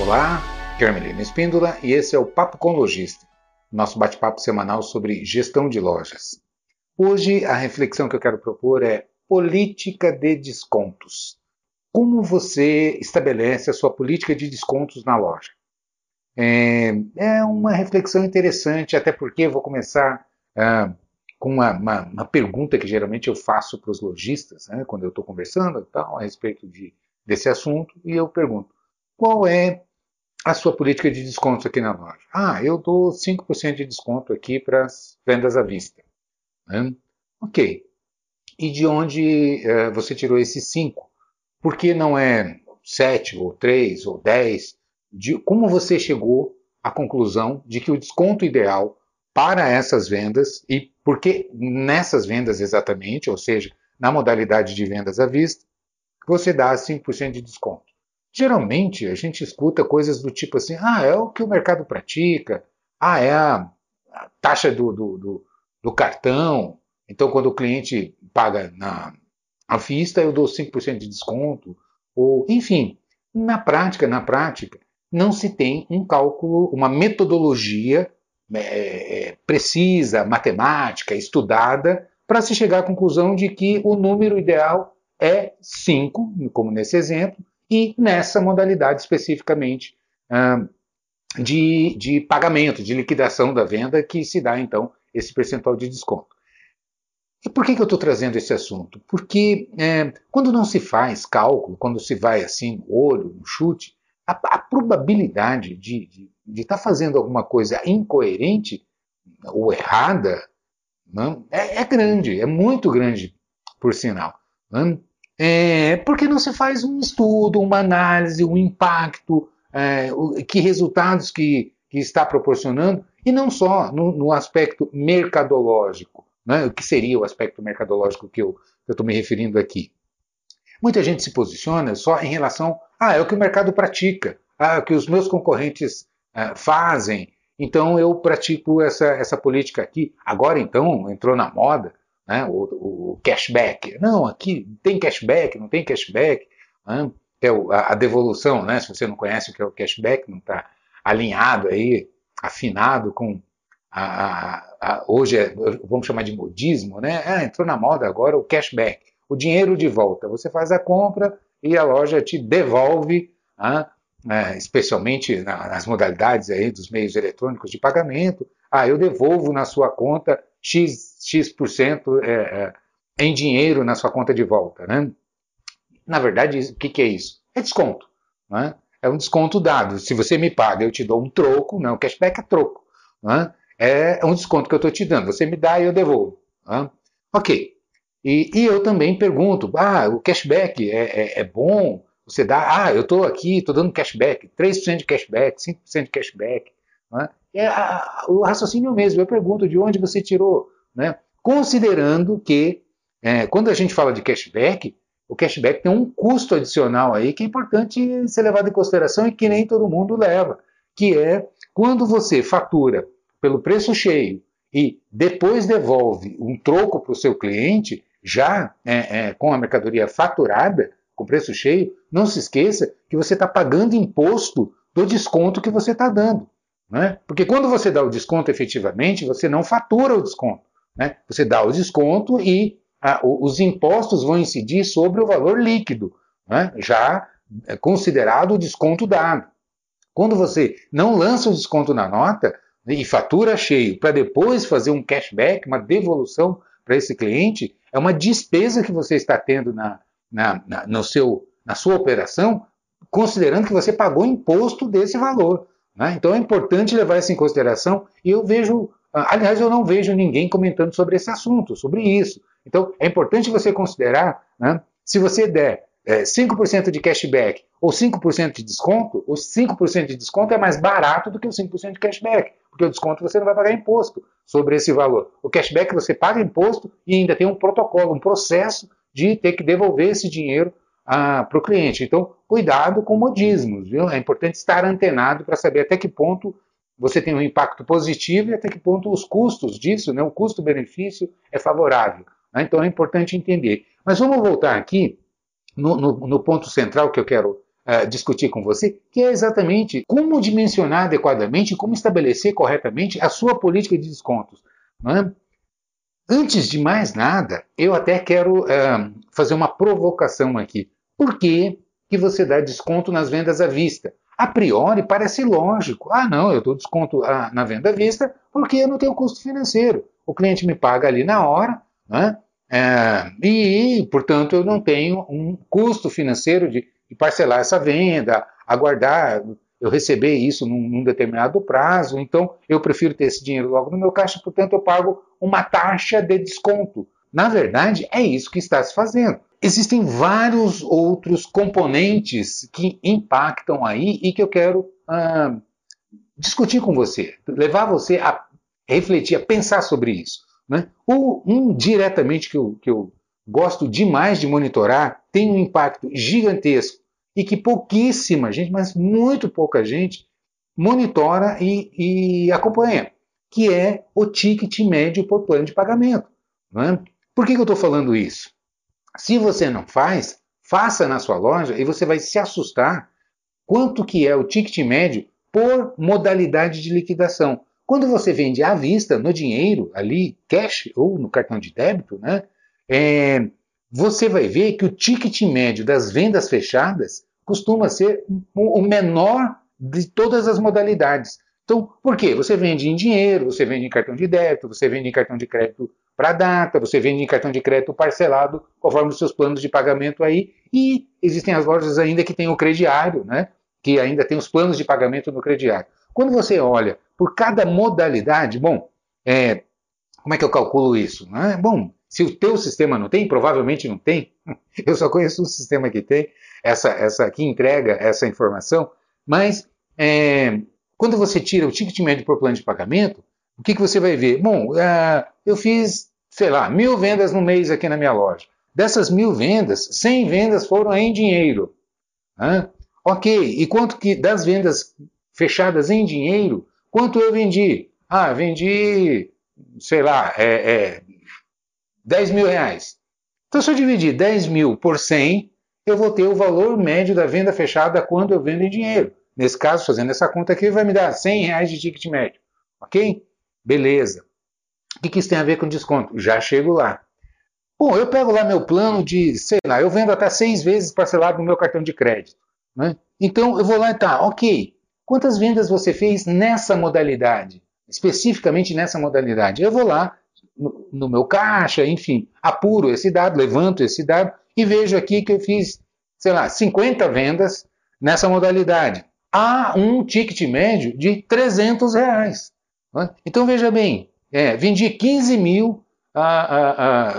Olá, Carmelina Espíndola e esse é o Papo com Lojista, nosso bate-papo semanal sobre gestão de lojas. Hoje a reflexão que eu quero propor é política de descontos. Como você estabelece a sua política de descontos na loja? É, é uma reflexão interessante, até porque vou começar ah, com uma, uma, uma, pergunta que geralmente eu faço para os lojistas, né, quando eu estou conversando tal, a respeito de, desse assunto, e eu pergunto: qual é a sua política de descontos aqui na loja? Ah, eu dou 5% de desconto aqui para as vendas à vista. Né? Ok. E de onde uh, você tirou esses 5? Por que não é 7 ou 3 ou 10? De, como você chegou à conclusão de que o desconto ideal para essas vendas e porque nessas vendas exatamente, ou seja, na modalidade de vendas à vista, você dá 5% de desconto. Geralmente a gente escuta coisas do tipo assim: ah, é o que o mercado pratica, ah, é a, a taxa do, do, do, do, cartão. Então, quando o cliente paga na à vista, eu dou 5% de desconto. Ou, enfim, na prática, na prática, não se tem um cálculo, uma metodologia é, é precisa, matemática, estudada, para se chegar à conclusão de que o número ideal é 5, como nesse exemplo, e nessa modalidade especificamente uh, de, de pagamento, de liquidação da venda, que se dá então esse percentual de desconto. E por que, que eu estou trazendo esse assunto? Porque é, quando não se faz cálculo, quando se vai assim olho, no chute, a, a probabilidade de estar tá fazendo alguma coisa incoerente ou errada né, é, é, grande, é muito grande, por sinal. Né? É, porque não se faz um estudo, uma análise, um impacto, é, que resultados que, que está proporcionando, e não só no, no aspecto mercadológico, né, o que seria o aspecto mercadológico que eu estou me referindo aqui. Muita gente se posiciona só em relação ah, é o que o mercado pratica, ah, é o que os meus concorrentes ah, fazem, então eu pratico essa, essa política aqui. Agora então entrou na moda né? o, o, cashback. Não, aqui tem cashback, não tem cashback. Né? É a, a, devolução, né? se você não conhece o que é o cashback, não está alinhado aí, afinado com a, a, a, hoje é, vamos chamar de modismo, né? Ah, entrou na moda agora o cashback, o dinheiro de volta. Você faz a compra e a loja te devolve, ah, é, especialmente nas modalidades aí dos meios eletrônicos de pagamento. Ah, eu devolvo na sua conta X, X% é, é, em dinheiro na sua conta de volta. Né? Na verdade, o que, que, é isso? É desconto. Né? É um desconto dado. Se você me paga, eu te dou um troco, né? o cashback é troco. Né? É um desconto que eu estou te dando. Você me dá e eu devolvo. Né? Ok. E, e, eu também pergunto, ah, o cashback é, é, é bom? Você dá, ah, eu estou aqui, estou dando cashback, 3% de cashback, 5% de cashback. Né? É a, o raciocínio mesmo. Eu pergunto de onde você tirou, né? considerando que é, quando a gente fala de cashback, o cashback tem um custo adicional aí que é importante ser levado em consideração e que nem todo mundo leva, que é quando você fatura pelo preço cheio e depois devolve um troco para o seu cliente, já é, é, com a mercadoria faturada, com preço cheio, não se esqueça que você está pagando imposto do desconto que você está dando. Né? Porque quando você dá o desconto efetivamente, você não fatura o desconto. Né? Você dá o desconto e a, os impostos vão incidir sobre o valor líquido, né? já é considerado o desconto dado. Quando você não lança o desconto na nota e fatura cheio para depois fazer um cashback, uma devolução para esse cliente, é uma despesa que você está tendo na, na, na, no seu, na sua operação, considerando que você pagou imposto desse valor. Né? Então é importante levar isso em consideração e eu vejo, aliás, eu não vejo ninguém comentando sobre esse assunto, sobre isso. Então é importante você considerar, né, se você der é, 5% de cashback ou 5% de desconto, o 5% de desconto é mais barato do que o 5% de cashback, porque o desconto você não vai pagar imposto sobre esse valor. O cashback você paga imposto e ainda tem um protocolo, um processo de ter que devolver esse dinheiro para o cliente. Então, cuidado com modismos, viu? É importante estar antenado para saber até que ponto você tem um impacto positivo e até que ponto os custos disso, né, o custo-benefício é favorável. Né? Então é importante entender. Mas vamos voltar aqui no, no, no ponto central que eu quero uh, discutir com você, que é exatamente como dimensionar adequadamente, como estabelecer corretamente a sua política de descontos. É? Antes de mais nada, eu até quero uh, fazer uma provocação aqui. Por que, que você dá desconto nas vendas à vista? A priori parece lógico. Ah, não, eu dou desconto ah, na venda à vista porque eu não tenho custo financeiro. O cliente me paga ali na hora, né? É, e, portanto, eu não tenho um custo financeiro de, de, parcelar essa venda, aguardar eu receber isso num, num, determinado prazo. Então, eu prefiro ter esse dinheiro logo no meu caixa, portanto, eu pago uma taxa de desconto. Na verdade, é isso que está se fazendo. Existem vários outros componentes que impactam aí e que eu quero ah, discutir com você, levar você a refletir, a pensar sobre isso. Né? Um diretamente que eu, que eu gosto demais de monitorar tem um impacto gigantesco e que pouquíssima gente, mas muito pouca gente, monitora e, e acompanha, que é o ticket médio por plano de pagamento. Né? Por que, que eu estou falando isso? Se você não faz, faça na sua loja e você vai se assustar quanto que é o ticket médio por modalidade de liquidação. Quando você vende à vista, no dinheiro, ali, cash ou no cartão de débito, né, é, você vai ver que o ticket médio das vendas fechadas costuma ser o menor de todas as modalidades. Então, por quê? Você vende em dinheiro, você vende em cartão de débito, você vende em cartão de crédito para data, você vende em cartão de crédito parcelado, conforme os seus planos de pagamento aí, e existem as lojas ainda que têm o crediário, né? Que ainda tem os planos de pagamento no crediário. Quando você olha por cada modalidade, bom, é, como é que eu calculo isso? Né? Bom, se o teu sistema não tem, provavelmente não tem. Eu só conheço um sistema que tem, essa, essa que entrega essa informação. Mas é, quando você tira o ticket médio por plano de pagamento, o que, que você vai ver? Bom, uh, eu fiz, sei lá, mil vendas no mês aqui na minha loja. Dessas mil vendas, 100 vendas foram em dinheiro. Né? Ok, e quanto que das vendas fechadas em dinheiro, quanto eu vendi? Ah, vendi, sei lá, é, é 10 mil reais. Então, se eu dividir 10 mil por 100, eu vou ter o valor médio da venda fechada quando eu vendo em dinheiro. Nesse caso, fazendo essa conta aqui, vai me dar 100 reais de ticket médio. Ok? Beleza. O que isso tem a ver com desconto? Já chego lá. Bom, eu pego lá meu plano de, sei lá, eu vendo até seis vezes parcelado no meu cartão de crédito. Né? Então eu vou lá e tá, ok. Quantas vendas você fez nessa modalidade? Especificamente nessa modalidade. Eu vou lá no, no meu caixa, enfim, apuro esse dado, levanto esse dado e vejo aqui que eu fiz, sei lá, 50 vendas nessa modalidade. Há um ticket médio de 300 reais. Né? Então veja bem, é, vendi 15 mil,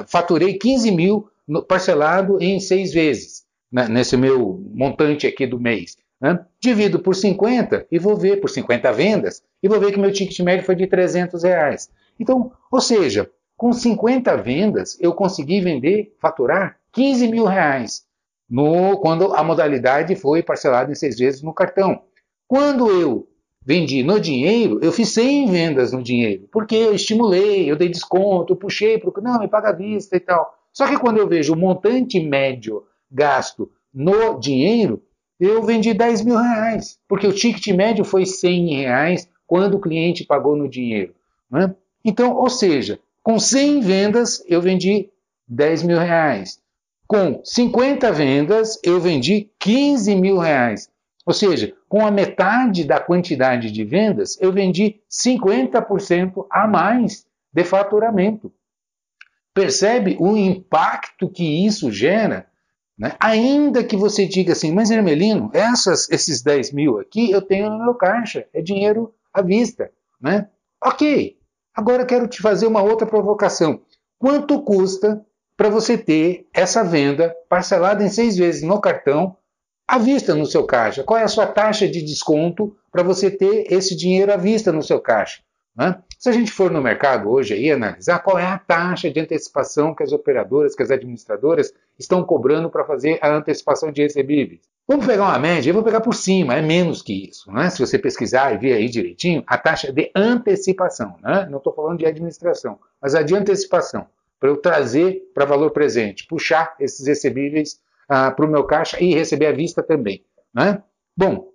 faturei 15 mil parcelado em seis vezes, né, nesse meu montante aqui do mês. Né? Divido por 50 e vou ver, por 50 vendas, e vou ver que meu ticket médio foi de 300 reais. Então, ou seja, com 50 vendas, eu consegui vender, faturar 15 mil reais, no, quando a modalidade foi parcelada em seis vezes no cartão. Quando eu vendi no dinheiro, eu fiz 100 vendas no dinheiro, porque eu estimulei, eu dei desconto, eu puxei o não, me paga à vista e tal. Só que quando eu vejo o montante médio gasto no dinheiro, eu vendi 10 mil reais, porque o ticket médio foi 100 reais quando o cliente pagou no dinheiro. Né? Então, ou seja, com 100 vendas eu vendi 10 mil reais. Com 50 vendas eu vendi 15 mil reais. Ou seja, com a metade da quantidade de vendas eu vendi 50% a mais de faturamento. Percebe o impacto que isso gera né? Ainda que você diga assim, mas Hermelino, essas, esses 10 mil aqui eu tenho no meu caixa, é dinheiro à vista. Né? Ok, agora quero te fazer uma outra provocação. Quanto custa para você ter essa venda parcelada em seis vezes no cartão à vista no seu caixa? Qual é a sua taxa de desconto para você ter esse dinheiro à vista no seu caixa? Né? Se a gente for no mercado hoje e analisar qual é a taxa de antecipação que as operadoras, que as administradoras estão cobrando para fazer a antecipação de recebíveis. Vamos pegar uma média, eu vou pegar por cima, é menos que isso. Né? Se você pesquisar e ver aí direitinho, a taxa de antecipação, né? não estou falando de administração, mas a de antecipação, para eu trazer para valor presente, puxar esses recebíveis ah, para o meu caixa e receber à vista também. Né? Bom,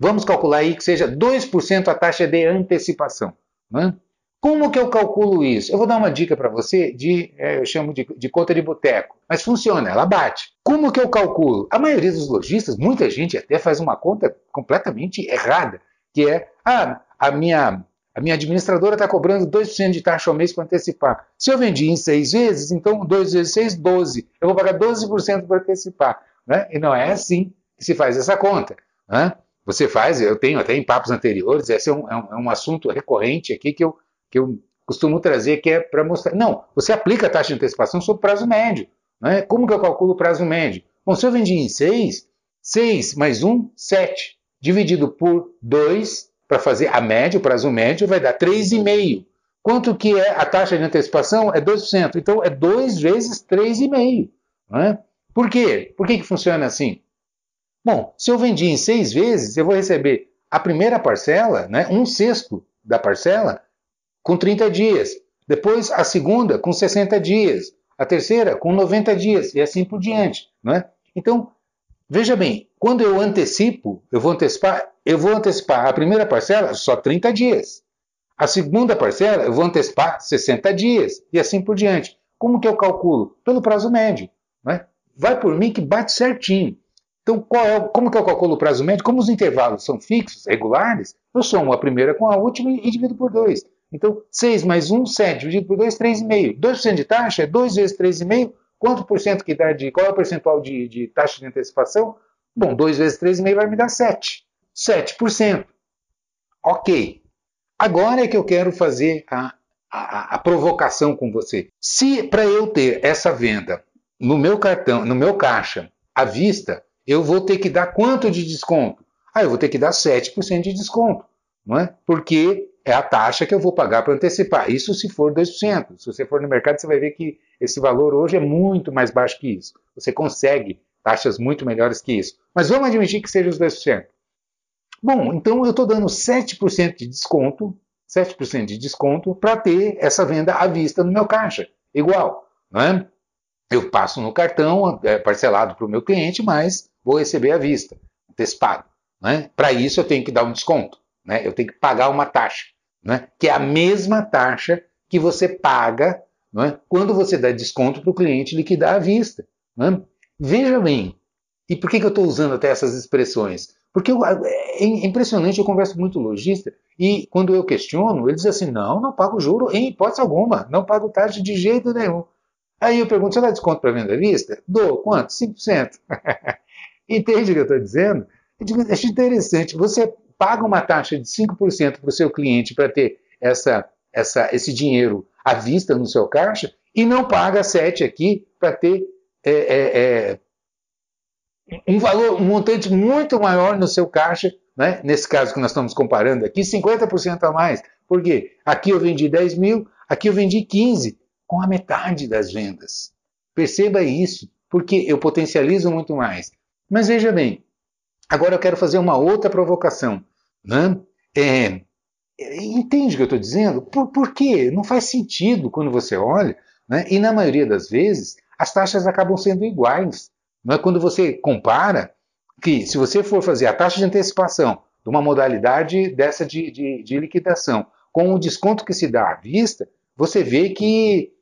vamos calcular aí que seja 2% a taxa de antecipação. Né? Como que eu calculo isso? Eu vou dar uma dica para você de, é, eu chamo de, de conta de boteco, mas funciona, ela bate. Como que eu calculo? A maioria dos lojistas, muita gente até faz uma conta completamente errada, que é, ah, a minha, a minha administradora está cobrando 2% de taxa ao mês para antecipar. Se eu vendi em seis vezes, então 2 vezes 6, 12. Eu vou pagar 12% para antecipar. Né? E não é assim que se faz essa conta. Né? Você faz, eu tenho até em papos anteriores, esse é um, é um, é um assunto recorrente aqui que eu que eu costumo trazer, que é para mostrar. Não, você aplica a taxa de antecipação sobre prazo médio. Né? Como que eu calculo o prazo médio? Bom, se eu vendi em 6, 6 mais 1, 7. Dividido por 2, para fazer a média, o prazo médio, vai dar 3,5. Quanto que é a taxa de antecipação? É 2%. Então, é 2 vezes 3,5. Né? Por quê? Por que, que funciona assim? Bom, se eu vendi em 6 vezes, eu vou receber a primeira parcela, né, um sexto da parcela, com 30 dias. Depois a segunda com 60 dias. A terceira com 90 dias e assim por diante. Não é? Então, veja bem, quando eu antecipo, eu vou antecipar, eu vou antecipar a primeira parcela só 30 dias. A segunda parcela eu vou antecipar 60 dias e assim por diante. Como que eu calculo? Pelo prazo médio. é? Vai por mim que bate certinho. Então, é, como que eu calculo o prazo médio? Como os intervalos são fixos, regulares, eu somo a primeira com a última e divido por 2. Então, 6 mais 1, 7, dividido por 2, 3,5. 2% de taxa é 2 vezes 3,5. Quanto por cento que dá de. Qual é o percentual de, de taxa de antecipação? Bom, 2 vezes 3,5 vai me dar 7. 7%. Ok. Agora é que eu quero fazer a, a, a provocação com você. Se para eu ter essa venda no meu cartão, no meu caixa, à vista, eu vou ter que dar quanto de desconto? Ah, eu vou ter que dar 7% de desconto, não é? Porque é a taxa que eu vou pagar para antecipar. Isso se for 2%. Se você for no mercado, você vai ver que esse valor hoje é muito mais baixo que isso. Você consegue taxas muito melhores que isso. Mas vamos admitir que seja os 2%. Bom, então eu estou dando 7% de desconto, 7% de desconto para ter essa venda à vista no meu caixa. Igual, não é? Eu passo no cartão é, parcelado para o meu cliente, mas vou receber à vista, antecipado. É? Para isso eu tenho que dar um desconto, né? eu tenho que pagar uma taxa né? que é a mesma taxa que você paga é? quando você dá desconto para o cliente liquidar à vista. É? Veja bem, e por que, que eu estou usando até essas expressões? Porque eu, é impressionante, eu converso muito lojista e quando eu questiono, ele diz assim: não, não pago juro em hipótese alguma, não pago taxa de jeito nenhum. Aí eu pergunto: você dá desconto para venda à vista? Dou, quanto? 5%. Entende o que eu estou dizendo? Acho interessante. Você paga uma taxa de 5% para o seu cliente para ter essa, essa, esse dinheiro à vista no seu caixa e não paga 7 aqui para ter é, é, é, um valor, um montante muito maior no seu caixa, né? nesse caso que nós estamos comparando aqui, 50% a mais. Por quê? Aqui eu vendi 10 mil, aqui eu vendi 15, com a metade das vendas. Perceba isso, porque eu potencializo muito mais. Mas veja bem, Agora eu quero fazer uma outra provocação. Né? É, entende o que eu estou dizendo? Por, por quê? Não faz sentido quando você olha, né? e na maioria das vezes as taxas acabam sendo iguais. Não é quando você compara que se você for fazer a taxa de antecipação de uma modalidade dessa de, de, de liquidação com o desconto que se dá à vista, você vê que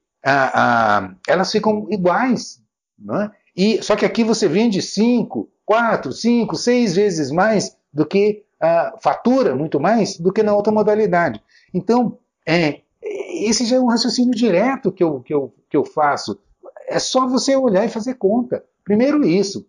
elas ficam iguais. Não é? e, só que aqui você vende 5, quatro, cinco, seis vezes mais do que uh, fatura muito mais do que na outra modalidade. Então, é, esse já é um raciocínio direto que eu, que, eu, que eu faço. É só você olhar e fazer conta. Primeiro, isso.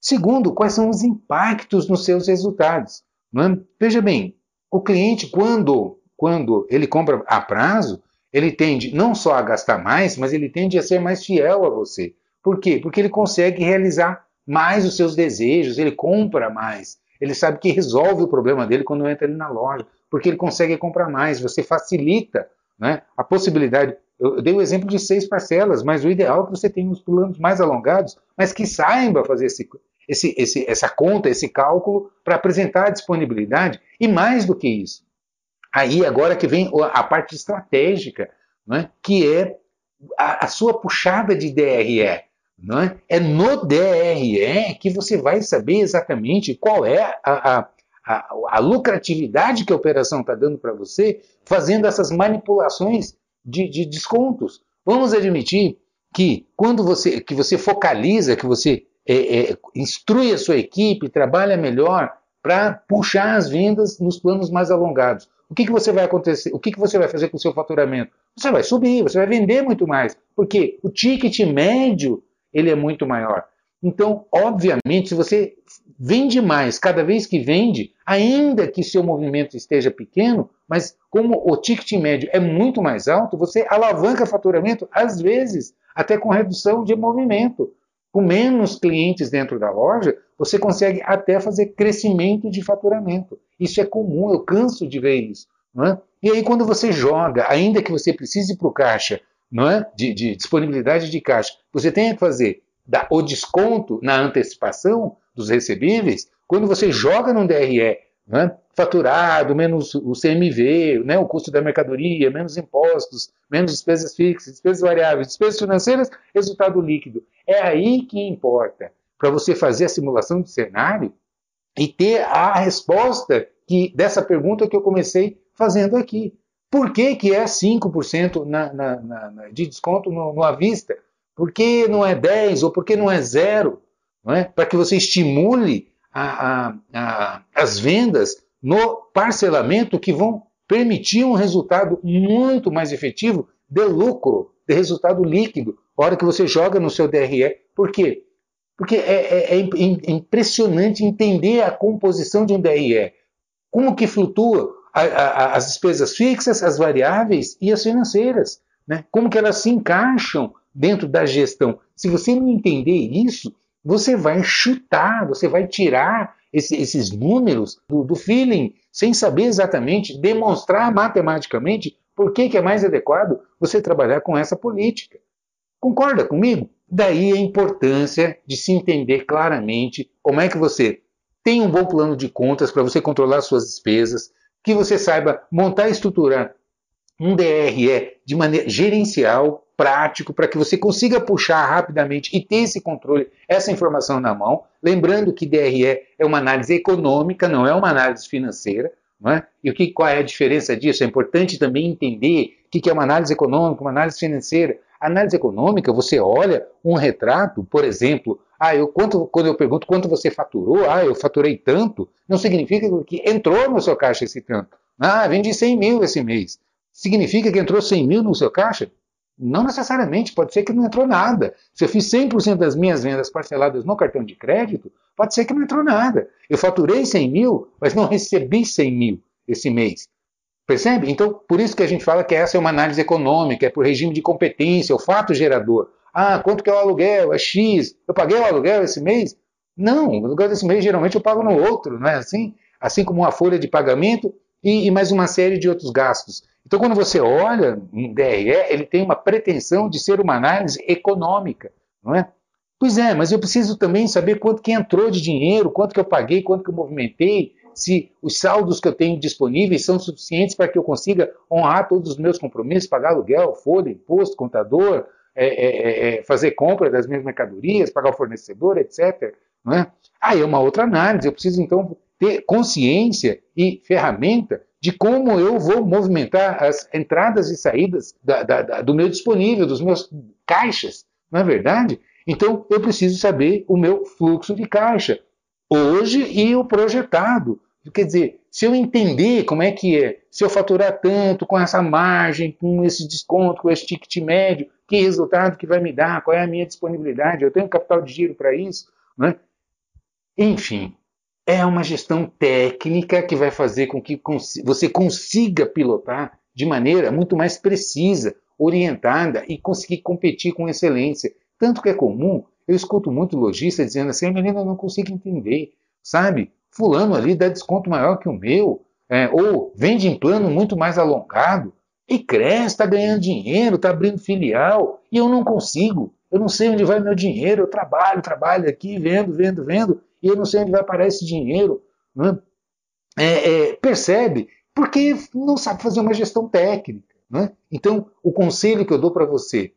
Segundo, quais são os impactos nos seus resultados. É? Veja bem, o cliente, quando, quando ele compra a prazo, ele tende não só a gastar mais, mas ele tende a ser mais fiel a você. Por quê? Porque ele consegue realizar mais os seus desejos, ele compra mais. Ele sabe que resolve o problema dele quando entra ali na loja, porque ele consegue comprar mais. Você facilita né, a possibilidade. Eu dei o exemplo de seis parcelas, mas o ideal é que você tenha os planos mais alongados, mas que saiba fazer esse, esse, esse, essa conta, esse cálculo, para apresentar a disponibilidade. E mais do que isso, aí agora que vem a parte estratégica, né, que é a, a sua puxada de DRE. É? é no DRE que você vai saber exatamente qual é a, a, a, a lucratividade que a operação está dando para você, fazendo essas manipulações de, de descontos. Vamos admitir que quando você, que você focaliza, que você é, é, instrui a sua equipe, trabalha melhor para puxar as vendas nos planos mais alongados. O que, que você vai acontecer? O que, que você vai fazer com o seu faturamento? Você vai subir, você vai vender muito mais, porque o ticket médio ele é muito maior. Então, obviamente, se você vende mais cada vez que vende, ainda que seu movimento esteja pequeno, mas como o ticket médio é muito mais alto, você alavanca faturamento, às vezes, até com redução de movimento. Com menos clientes dentro da loja, você consegue até fazer crescimento de faturamento. Isso é comum, eu canso de ver isso. É? E aí, quando você joga, ainda que você precise para o caixa, não é? De, de, disponibilidade de caixa, você tem que fazer da, o desconto na antecipação dos recebíveis, quando você joga no DRE né, faturado, menos o CMV, né, o custo da mercadoria, menos impostos, menos despesas fixas, despesas variáveis, despesas financeiras, resultado líquido. É aí que importa, para você fazer a simulação de cenário e ter a resposta que, dessa pergunta que eu comecei fazendo aqui. Por que, que é 5% na, na, na, de desconto no, no à vista? Por que não é 10 ou por que não é zero? É? Para que você estimule a, a, a, as vendas no parcelamento que vão permitir um resultado muito mais efetivo de lucro, de resultado líquido, a hora que você joga no seu DRE. Por quê? Porque é, é, é impressionante entender a composição de um DRE. Como que flutua a, a, as despesas fixas, as variáveis e as financeiras. Né? Como que elas se encaixam dentro da gestão. Se você não entender isso, você vai chutar, você vai tirar esse, esses números do, do, feeling, sem saber exatamente, demonstrar matematicamente por que, que é mais adequado você trabalhar com essa política. Concorda comigo? Daí a importância de se entender claramente como é que você tem um bom plano de contas para você controlar suas despesas, que você saiba montar e estruturar um DRE de maneira gerencial, prático, para que você consiga puxar rapidamente e ter esse controle, essa informação na mão. Lembrando que DRE é uma análise econômica, não é uma análise financeira. Não é? E o que, qual é a diferença disso? É importante também entender o que é uma análise econômica, uma análise financeira. Análise econômica, você olha um retrato, por exemplo, ah, eu, quanto, quando eu pergunto quanto você faturou, ah, eu faturei tanto, não significa que entrou no seu caixa esse tanto. Ah, vendi 100 mil esse mês. Significa que entrou 100 mil no seu caixa? Não necessariamente, pode ser que não entrou nada. Se eu fiz 100% das minhas vendas parceladas no cartão de crédito, pode ser que não entrou nada. Eu faturei 100 mil, mas não recebi 100 mil esse mês. Percebe? Então, por isso que a gente fala que essa é uma análise econômica, é por regime de competência, é o fato gerador. Ah, quanto que é o aluguel? É X. Eu paguei o aluguel esse mês? Não, o aluguel desse mês geralmente eu pago no outro, não é assim? Assim como uma folha de pagamento e, e mais uma série de outros gastos. Então, quando você olha um DRE, ele tem uma pretensão de ser uma análise econômica, não é? Pois é, mas eu preciso também saber quanto que entrou de dinheiro, quanto que eu paguei, quanto que eu movimentei, se os saldos que eu tenho disponíveis são suficientes para que eu consiga honrar todos os meus compromissos, pagar aluguel, folha, imposto, contador, é, é, é, é, fazer compra das minhas mercadorias, pagar o fornecedor, etc. É? Aí é uma outra análise. Eu preciso, então, ter consciência e ferramenta de como eu vou movimentar as entradas e saídas da, da, da, do meu disponível, dos meus caixas, não é verdade? Então, eu preciso saber o meu fluxo de caixa, hoje e o projetado. Quer dizer, se eu entender como é que é, se eu faturar tanto, com essa margem, com esse desconto, com esse ticket médio, que resultado que vai me dar, qual é a minha disponibilidade, eu tenho capital de giro para isso, né? Enfim, é uma gestão técnica que vai fazer com que você consiga pilotar de maneira muito mais precisa, orientada e conseguir competir com excelência. Tanto que é comum, eu escuto muito lojista dizendo assim, menina, eu não consigo entender, sabe? Fulano ali dá desconto maior que o meu, é, ou vende em plano muito mais alongado, e cresce, está ganhando dinheiro, está abrindo filial, e eu não consigo. Eu não sei onde vai meu dinheiro, eu trabalho, trabalho aqui, vendo, vendo, vendo, e eu não sei onde vai parar esse dinheiro. Né? É, é, percebe? Porque não sabe fazer uma gestão técnica. Né? Então, o conselho que eu dou para você,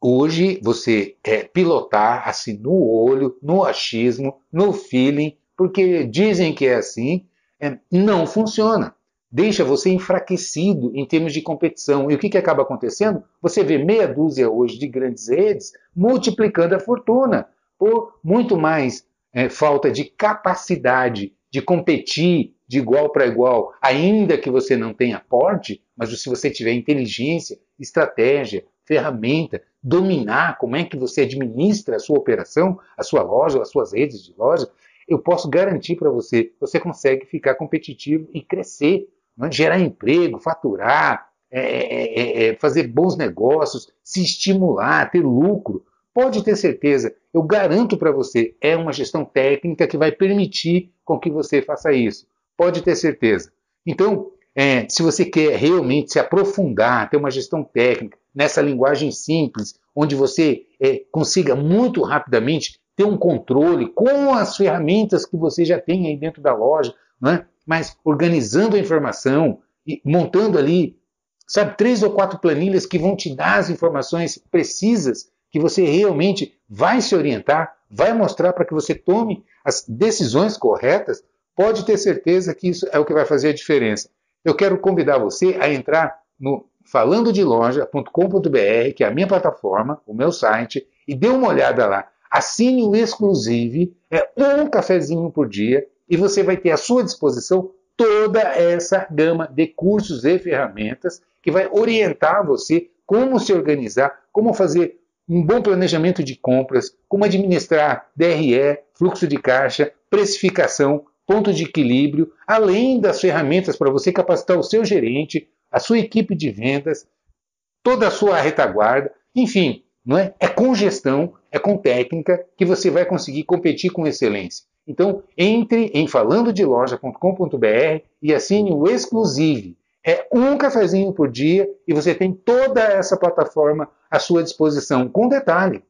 hoje você é pilotar assim no olho, no achismo, no feeling, porque dizem que é assim, é, não funciona. Deixa você enfraquecido em termos de competição. E o que, que acaba acontecendo? Você vê meia dúzia hoje de grandes redes multiplicando a fortuna por muito mais é, falta de capacidade de competir de igual para igual, ainda que você não tenha porte, mas se você tiver inteligência, estratégia, ferramenta, dominar como é que você administra a sua operação, a sua loja, as suas redes de loja, eu posso garantir para você, você consegue ficar competitivo e crescer, é? gerar emprego, faturar, é é, é, é, fazer bons negócios, se estimular, ter lucro. Pode ter certeza, eu garanto para você, é uma gestão técnica que vai permitir com que você faça isso. Pode ter certeza. Então, é, se você quer realmente se aprofundar, ter uma gestão técnica nessa linguagem simples, onde você é, consiga muito rapidamente ter um controle com as ferramentas que você já tem aí dentro da loja, né? mas organizando a informação e montando ali, sabe, três ou quatro planilhas que vão te dar as informações precisas que você realmente vai se orientar, vai mostrar para que você tome as decisões corretas, pode ter certeza que isso é o que vai fazer a diferença. Eu quero convidar você a entrar no falandodeloja.com.br, que é a minha plataforma, o meu site, e dê uma olhada lá. Assine o Exclusive, é um cafezinho por dia, e você vai ter à sua disposição toda essa gama de cursos e ferramentas que vai orientar você como se organizar, como fazer um bom planejamento de compras, como administrar DRE, fluxo de caixa, precificação, ponto de equilíbrio, além das ferramentas para você capacitar o seu gerente, a sua equipe de vendas, toda a sua retaguarda, enfim, não é? É com gestão, é com técnica que você vai conseguir competir com excelência. Então, entre em falandodeloja.com.br e assine o Exclusive. É um cafezinho por dia e você tem toda essa plataforma à sua disposição. Com detalhe,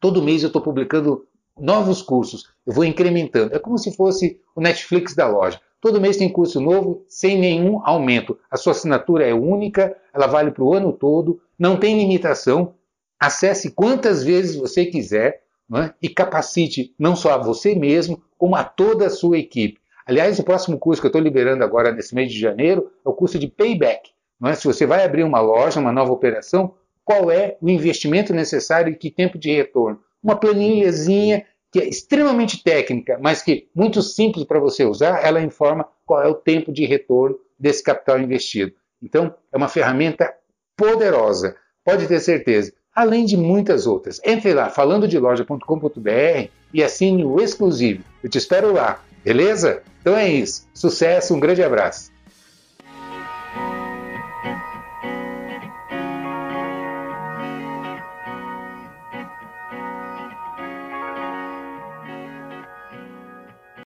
todo mês eu estou publicando novos cursos, eu vou incrementando. É como se fosse o Netflix da loja. Todo mês tem curso novo, sem nenhum aumento. A sua assinatura é única, ela vale para o ano todo, não tem limitação. Acesse quantas vezes você quiser é? e capacite não só a você mesmo, como a toda a sua equipe. Aliás, o próximo curso que eu estou liberando agora nesse mês de janeiro é o curso de payback. É? Se você vai abrir uma loja, uma nova operação, qual é o investimento necessário e que tempo de retorno? uma planilhazinha que é extremamente técnica, mas que muito simples para você usar, ela informa qual é o tempo de retorno desse capital investido. Então, é uma ferramenta poderosa, pode ter certeza, além de muitas outras. Entre lá, falandodeloja.com.br e assine o exclusivo. Eu te espero lá, beleza? Então é isso. Sucesso, um grande abraço.